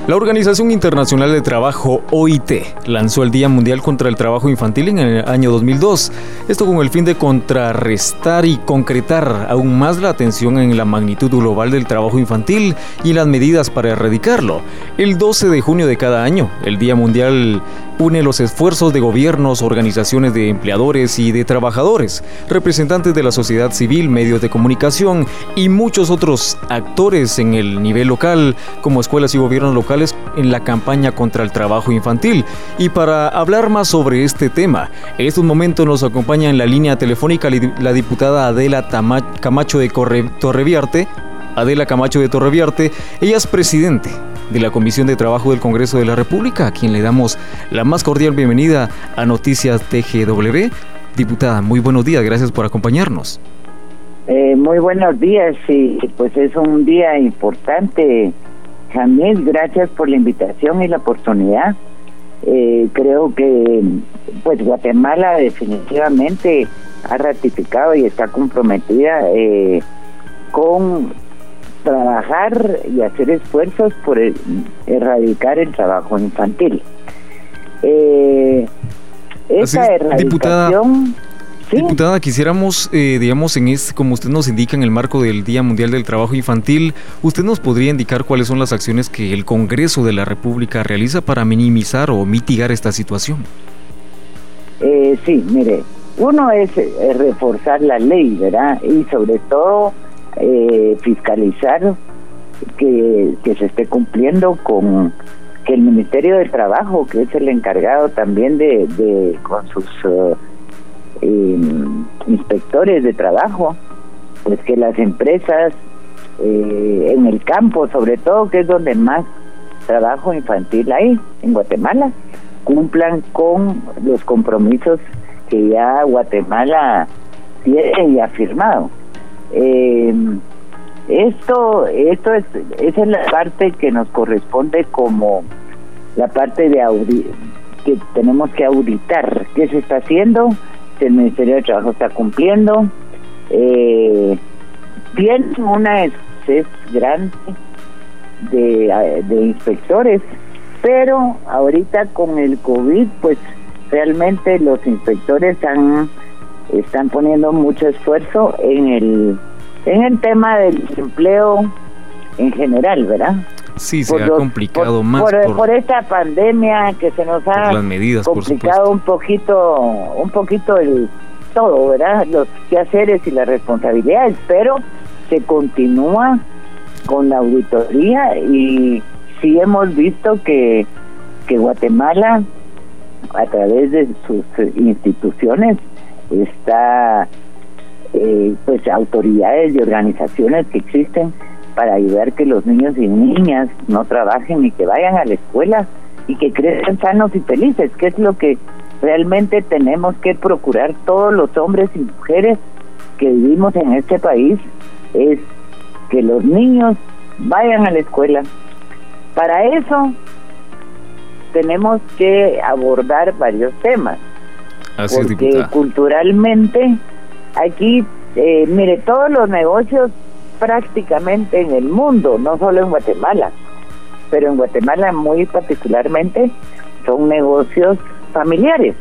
La Organización Internacional de Trabajo, OIT, lanzó el Día Mundial contra el Trabajo Infantil en el año 2002. Esto con el fin de contrarrestar y concretar aún más la atención en la magnitud global del trabajo infantil y las medidas para erradicarlo. El 12 de junio de cada año, el Día Mundial une los esfuerzos de gobiernos, organizaciones de empleadores y de trabajadores, representantes de la sociedad civil, medios de comunicación y muchos otros actores en el nivel local, como escuelas y gobiernos locales, en la campaña contra el trabajo infantil. Y para hablar más sobre este tema, en estos momentos nos acompaña en la línea telefónica la diputada Adela Camacho de Torreviarte. Adela Camacho de Torreviarte, ella es presidente de la Comisión de Trabajo del Congreso de la República, a quien le damos la más cordial bienvenida a Noticias TGW. Diputada, muy buenos días, gracias por acompañarnos. Eh, muy buenos días, y pues es un día importante. Jamil, gracias por la invitación y la oportunidad. Eh, creo que pues Guatemala definitivamente ha ratificado y está comprometida eh, con trabajar y hacer esfuerzos por erradicar el trabajo infantil. Eh, esa erradicación... Diputada, quisiéramos, eh, digamos, en este, como usted nos indica en el marco del Día Mundial del Trabajo Infantil, ¿usted nos podría indicar cuáles son las acciones que el Congreso de la República realiza para minimizar o mitigar esta situación? Eh, sí, mire, uno es reforzar la ley, ¿verdad? Y sobre todo eh, fiscalizar que, se esté cumpliendo con que el Ministerio del Trabajo, que es el encargado también de, de con sus eh, inspectores de trabajo, pues que las empresas eh, en el campo, sobre todo, que es donde más trabajo infantil hay en Guatemala, cumplan con los compromisos que ya Guatemala tiene y ha firmado. Eh, esto, esto es, esa es la parte que nos corresponde como la parte de que tenemos que auditar qué se está haciendo, si el Ministerio de Trabajo está cumpliendo. Eh, una escasez grande de, de inspectores, pero ahorita con el COVID, pues realmente los inspectores han están poniendo mucho esfuerzo en el en el tema del empleo en general, ¿verdad? Sí, se ha complicado más por, esta pandemia que se nos ha complicado un poquito, un poquito el todo, ¿verdad? Los quehaceres y las responsabilidades, pero se continúa con la auditoría y sí hemos visto que, que Guatemala, a través de sus instituciones, está eh, pues autoridades y organizaciones que existen para ayudar que los niños y niñas no trabajen y que vayan a la escuela y que crezcan sanos y felices, que es lo que realmente tenemos que procurar todos los hombres y mujeres que vivimos en este país, es que los niños vayan a la escuela. Para eso tenemos que abordar varios temas. Porque culturalmente aquí, eh, mire, todos los negocios prácticamente en el mundo, no solo en Guatemala, pero en Guatemala muy particularmente son negocios familiares,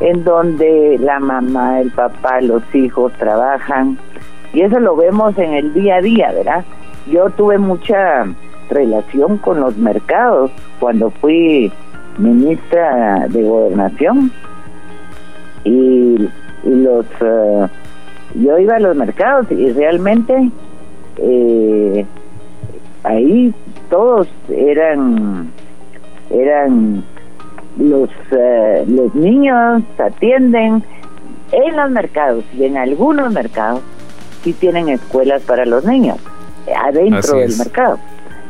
en donde la mamá, el papá, los hijos trabajan, y eso lo vemos en el día a día, ¿verdad? Yo tuve mucha relación con los mercados cuando fui ministra de gobernación y, los eh, yo iba a los mercados y realmente eh, ahí todos eran eran los eh, los niños atienden en los mercados y en algunos mercados sí tienen escuelas para los niños adentro del mercado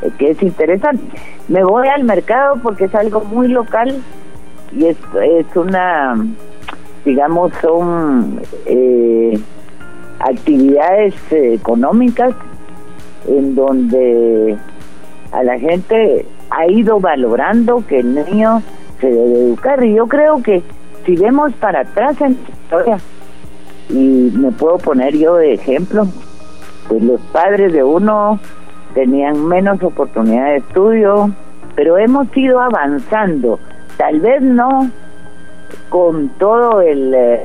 eh, que es interesante. Me voy al mercado porque es algo muy local y es, es una digamos son eh, actividades económicas en donde a la gente ha ido valorando que el niño se debe educar. Y yo creo que si vemos para atrás en la historia, y me puedo poner yo de ejemplo, pues los padres de uno tenían menos oportunidad de estudio, pero hemos ido avanzando, tal vez no con todo el eh,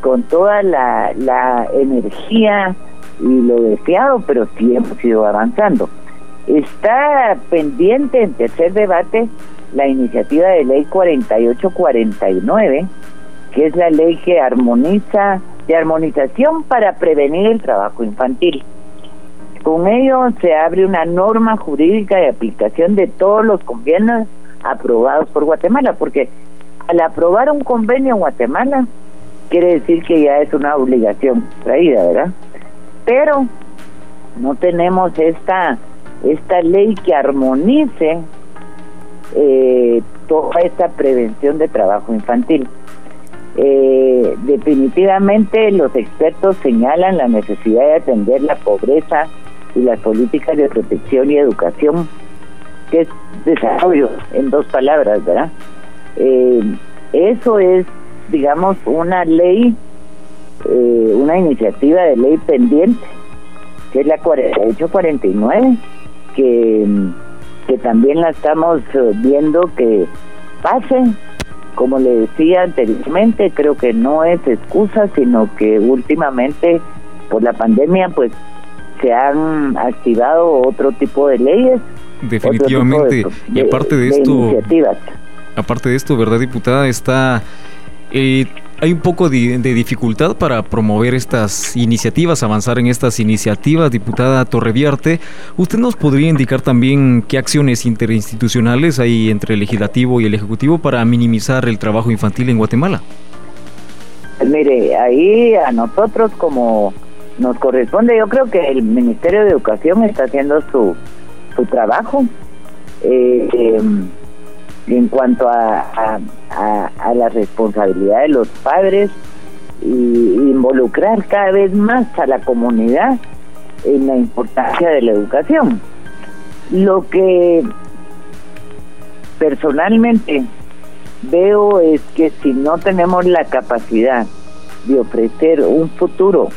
con toda la, la energía y lo deseado, pero sí hemos ido avanzando. Está pendiente en tercer debate la iniciativa de ley 4849, que es la ley que armoniza, de armonización para prevenir el trabajo infantil. Con ello se abre una norma jurídica de aplicación de todos los convenios aprobados por Guatemala, porque al aprobar un convenio en Guatemala, quiere decir que ya es una obligación traída, ¿verdad? Pero no tenemos esta, esta ley que armonice eh, toda esta prevención de trabajo infantil. Eh, definitivamente los expertos señalan la necesidad de atender la pobreza y las políticas de protección y educación, que es desarrollo en dos palabras, ¿verdad? Eh, eso es, digamos, una ley, una iniciativa de ley pendiente que es la 4849, que, que también la estamos eh, viendo que pase. Como le decía anteriormente, creo que no es excusa, sino que últimamente por la pandemia pues se han activado otro tipo de leyes. Definitivamente. y aparte de, esto, aparte de esto, ¿verdad, diputada? Está eh, hay un poco de, dificultad para promover estas iniciativas, avanzar en estas iniciativas, diputada Torreviarte. ¿Usted nos podría indicar también qué acciones interinstitucionales hay entre el legislativo y el ejecutivo para minimizar el trabajo infantil en Guatemala? Mire, ahí a nosotros como nos corresponde, yo creo que el Ministerio de Educación está haciendo su, su trabajo. Eh, em, en cuanto a, a, la responsabilidad de los padres y involucrar cada vez más a la comunidad en la importancia de la educación. Lo que personalmente veo es que si no tenemos la capacidad de ofrecer un futuro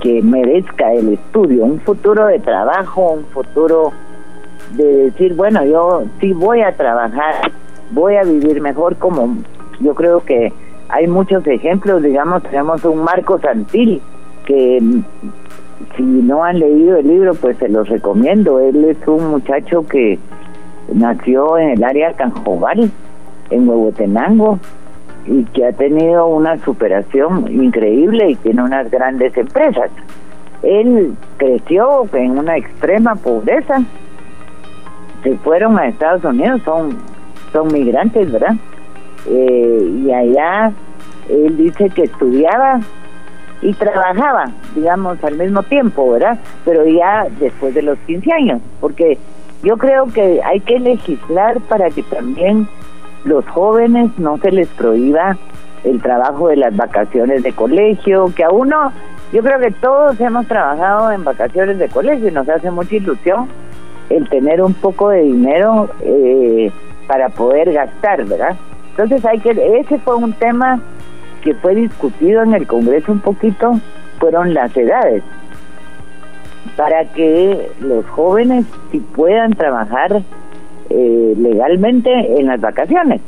que merezca el estudio, un futuro de trabajo, un futuro de decir, bueno, yo sí voy a trabajar, voy a vivir mejor como yo creo que hay muchos ejemplos, digamos, tenemos un Marco Santil que mm, si no han leído el libro, pues se los recomiendo. Él es un muchacho que nació en el área Canjobal, en Huehuetenango, y que ha tenido una superación increíble y tiene unas grandes empresas. Él creció en una extrema pobreza, se fueron a Estados Unidos, son, son migrantes, ¿verdad? Eh, y allá él dice que estudiaba y trabajaba, digamos, al mismo tiempo, ¿verdad? Pero ya después de los 15 años, porque yo creo que hay que legislar para que también los jóvenes no se les prohíba el trabajo de las vacaciones de colegio, que a uno, yo creo que todos hemos trabajado en vacaciones de colegio y nos hace mucha ilusión el tener un poco de dinero eh, para poder gastar, ¿verdad? Entonces hay que, ese fue un tema que fue discutido en el Congreso un poquito, fueron las edades, para que los jóvenes si puedan trabajar eh, legalmente en las vacaciones,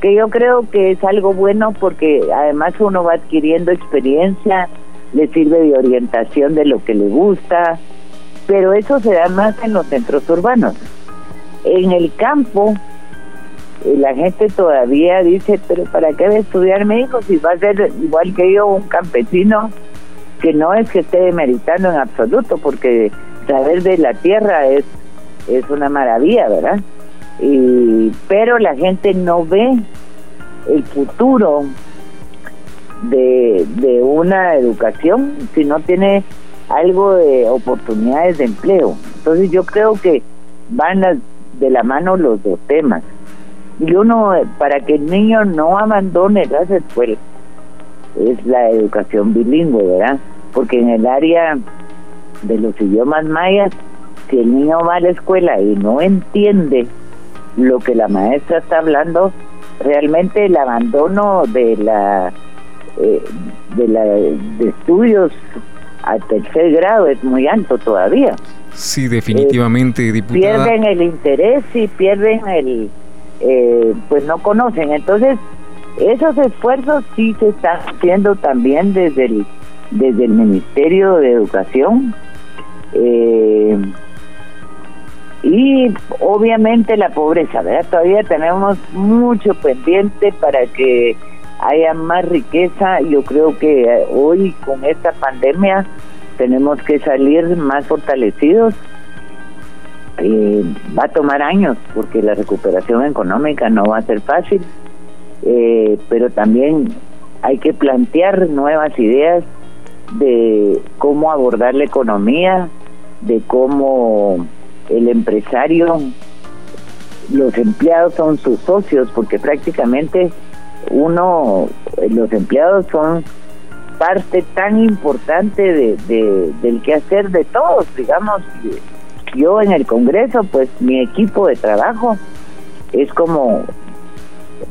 que yo creo que es algo bueno porque además uno va adquiriendo experiencia, le sirve de orientación de lo que le gusta, pero eso se da más en los centros urbanos. En el campo, eh, la gente todavía dice, pero ¿para qué va a estudiar mi hijo si va a ser igual que yo, un campesino? Que no es que esté demeritando en absoluto, porque saber de la tierra es, es una maravilla, ¿verdad? Y, pero la gente no ve el futuro de, de una educación si no tiene algo de oportunidades de empleo. Entonces yo creo que van de la mano los dos temas. Y uno, para que el niño no abandone las escuelas, es la educación bilingüe, ¿verdad? Porque en el área de los idiomas mayas, si el niño va a la escuela y no entiende lo que la maestra está hablando, realmente el abandono de la eh, de la de estudios al tercer grado es muy alto todavía. Sí, definitivamente, eh, diputada. Pierden el interés y pierden el, eh, pues no conocen. Entonces, esos esfuerzos sí se están haciendo también desde el, desde el Ministerio de Educación. Eh, y obviamente la pobreza, ¿verdad? Todavía tenemos mucho pendiente para que haya más riqueza. Yo creo que hoy con esta pandemia tenemos que salir más fortalecidos. Eh, va a tomar años porque la recuperación económica no va a ser fácil, eh, pero también hay que plantear nuevas ideas de cómo abordar la economía, de cómo el empresario, los empleados son sus socios, porque prácticamente uno, los empleados son parte tan importante de, del quehacer de todos, digamos. Yo en el Congreso, pues mi equipo de trabajo es como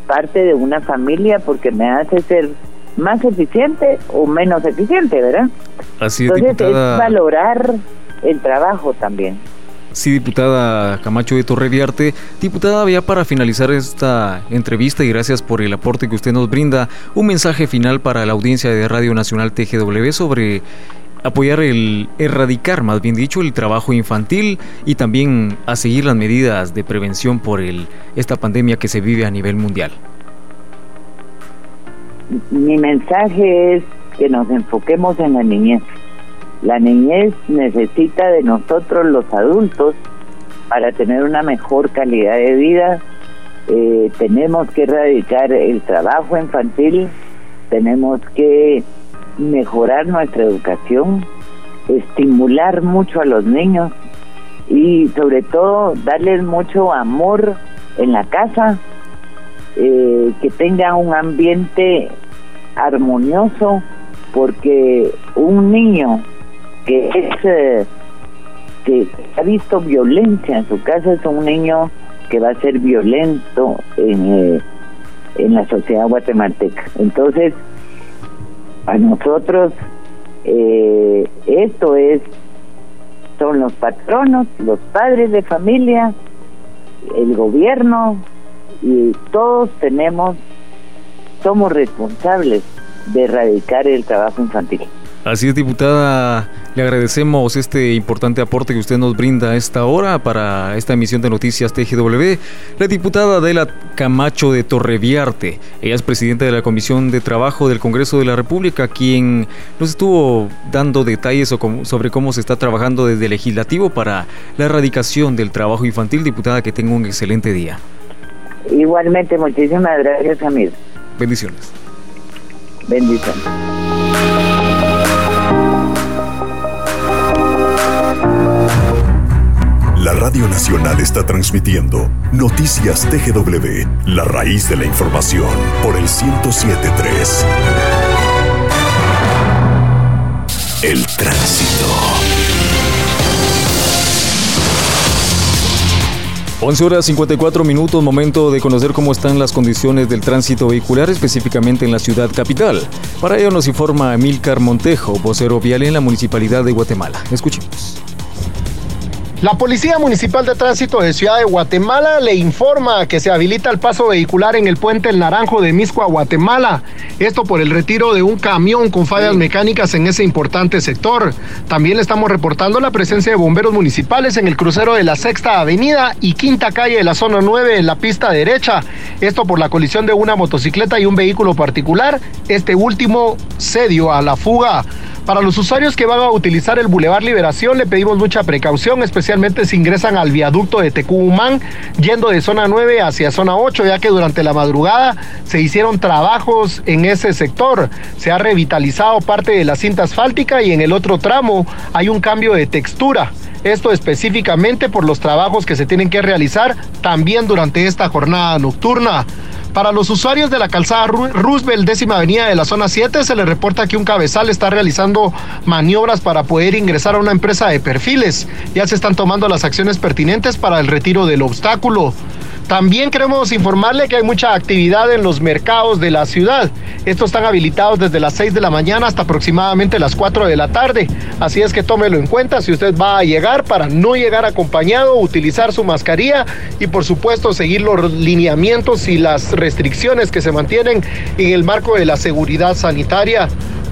parte de una familia porque me hace ser más eficiente o menos eficiente, ¿verdad? Así es, Entonces es valorar el trabajo también. Sí, diputada Camacho de Torreviarte. Diputada, ya para finalizar esta entrevista y gracias por el aporte que usted nos brinda, un mensaje final para la audiencia de Radio Nacional TGW sobre apoyar el erradicar, más bien dicho, el trabajo infantil y también a seguir las medidas de prevención por el, esta pandemia que se vive a nivel mundial. Mi mensaje es que nos enfoquemos en la niñez la niñez necesita de nosotros los adultos para tener una mejor calidad de vida. Eh, tenemos que erradicar el trabajo infantil, tenemos que mejorar nuestra educación, estimular mucho a los niños y sobre todo darles mucho amor en la casa, eh, que tengan un ambiente armonioso, porque un niño que es que ha visto violencia en su casa es un niño que va a ser violento en, eh, en la sociedad guatemalteca. Entonces, a nosotros eh, esto es son los patronos, los padres de familia, el gobierno y todos tenemos somos responsables de erradicar el trabajo infantil. Así es, diputada, le agradecemos este importante aporte que usted nos brinda a esta hora para esta emisión de Noticias TGW. La diputada Adela Camacho de Torreviarte, ella es presidenta de la Comisión de Trabajo del Congreso de la República, quien nos estuvo dando detalles sobre cómo se está trabajando desde el legislativo para la erradicación del trabajo infantil. Diputada, que tenga un excelente día. Igualmente, muchísimas gracias, Amir. Bendiciones. Bendiciones. La Radio Nacional está transmitiendo Noticias TGW, la raíz de la información, por el 1073. El tránsito. 11 horas 54 minutos, momento de conocer cómo están las condiciones del tránsito vehicular, específicamente en la ciudad capital. Para ello nos informa Emilcar Montejo, vocero vial en la Municipalidad de Guatemala. Escuchemos. La Policía Municipal de Tránsito de Ciudad de Guatemala le informa que se habilita el paso vehicular en el puente El Naranjo de Misco a Guatemala. Esto por el retiro de un camión con fallas mecánicas en ese importante sector. También le estamos reportando la presencia de bomberos municipales en el crucero de la Sexta Avenida y Quinta Calle de la zona 9 en la pista derecha. Esto por la colisión de una motocicleta y un vehículo particular. Este último se dio a la fuga. Para los usuarios que van a utilizar el Boulevard Liberación le pedimos mucha precaución, especialmente si ingresan al viaducto de Tecumán, yendo de zona 9 hacia zona 8, ya que durante la madrugada se hicieron trabajos en ese sector. Se ha revitalizado parte de la cinta asfáltica y en el otro tramo hay un cambio de textura. Esto específicamente por los trabajos que se tienen que realizar también durante esta jornada nocturna. Para los usuarios de la calzada Roosevelt, décima avenida de la zona 7, se les reporta que un cabezal está realizando maniobras para poder ingresar a una empresa de perfiles. Ya se están tomando las acciones pertinentes para el retiro del obstáculo. También queremos informarle que hay mucha actividad en los mercados de la ciudad. Estos están habilitados desde las 6 de la mañana hasta aproximadamente las 4 de la tarde. Así es que tómelo en cuenta si usted va a llegar para no llegar acompañado, utilizar su mascarilla y por supuesto seguir los lineamientos y las restricciones que se mantienen en el marco de la seguridad sanitaria.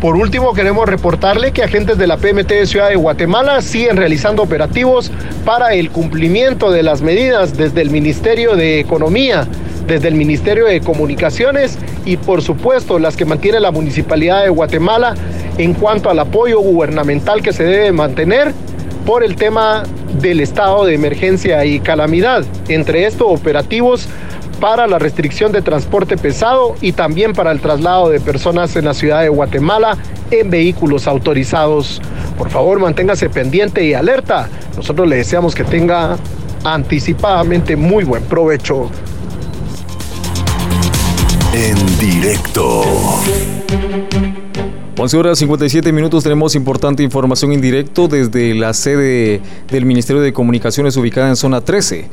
Por último, queremos reportarle que agentes de la PMT de Ciudad de Guatemala siguen realizando operativos para el cumplimiento de las medidas desde el Ministerio de Economía, desde el Ministerio de Comunicaciones y por supuesto las que mantiene la Municipalidad de Guatemala en cuanto al apoyo gubernamental que se debe mantener por el tema del estado de emergencia y calamidad. Entre estos operativos para la restricción de transporte pesado y también para el traslado de personas en la ciudad de Guatemala en vehículos autorizados. Por favor, manténgase pendiente y alerta. Nosotros le deseamos que tenga anticipadamente muy buen provecho. En directo. 11 horas 57 minutos tenemos importante información en directo desde la sede del Ministerio de Comunicaciones ubicada en zona 13.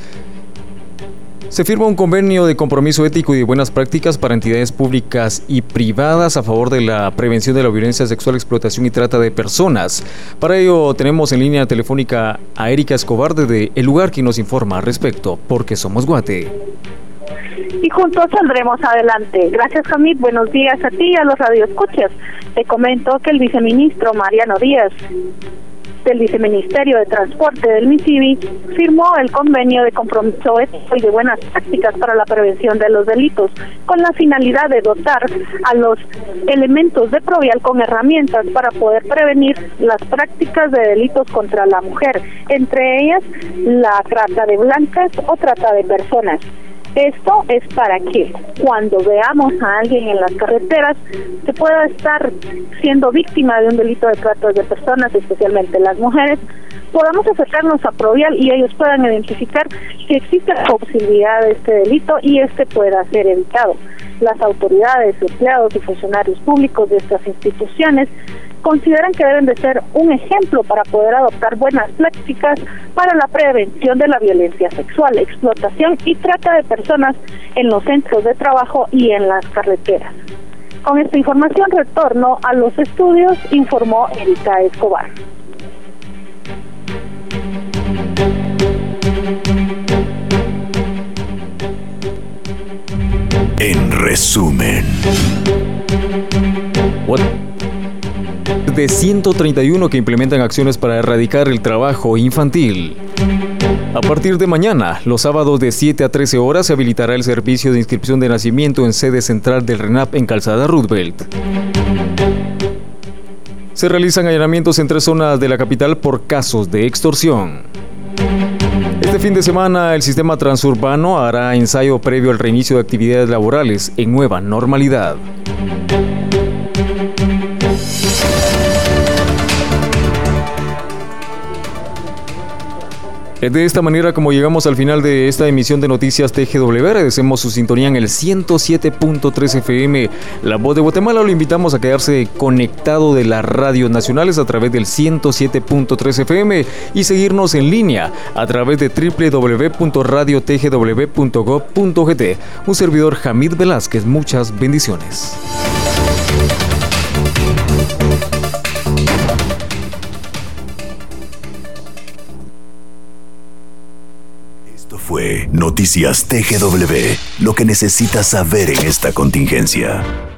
Se firma un convenio de compromiso ético y de buenas prácticas para entidades públicas y privadas a favor de la prevención de la violencia sexual, explotación y trata de personas. Para ello tenemos en línea telefónica a Erika Escobar desde el lugar que nos informa al respecto, porque somos Guate. Y juntos saldremos adelante. Gracias, Jamid. Buenos días a ti y a los radioescuchas. Te comento que el viceministro Mariano Díaz del Viceministerio de Transporte del MISIBI firmó el convenio de compromiso ético y de buenas prácticas para la prevención de los delitos, con la finalidad de dotar a los elementos de Provial con herramientas para poder prevenir las prácticas de delitos contra la mujer, entre ellas la trata de blancas o trata de personas. Esto es para que cuando veamos a alguien en las carreteras se pueda estar siendo víctima de un delito de trata de personas, especialmente las mujeres, podamos acercarnos a Provial y ellos puedan identificar que existe la posibilidad de este delito y este pueda ser evitado. Las autoridades, empleados y funcionarios públicos de estas instituciones consideran que deben de ser un ejemplo para poder adoptar buenas prácticas para la prevención de la violencia sexual, explotación y trata de personas en los centros de trabajo y en las carreteras. Con esta información retorno a los estudios, informó Erika Escobar. En resumen de 131 que implementan acciones para erradicar el trabajo infantil. A partir de mañana, los sábados de 7 a 13 horas, se habilitará el servicio de inscripción de nacimiento en sede central del RENAP en Calzada Roosevelt. Se realizan allanamientos en tres zonas de la capital por casos de extorsión. Este fin de semana, el sistema transurbano hará ensayo previo al reinicio de actividades laborales en nueva normalidad. De esta manera, como llegamos al final de esta emisión de Noticias TGW, agradecemos su sintonía en el 107.3 FM. La voz de Guatemala lo invitamos a quedarse conectado de las radios nacionales a través del 107.3 FM y seguirnos en línea a través de www.radiotgw.gov.gt. Un servidor Hamid Velázquez, muchas bendiciones. Noticias TGW, lo que necesitas saber en esta contingencia.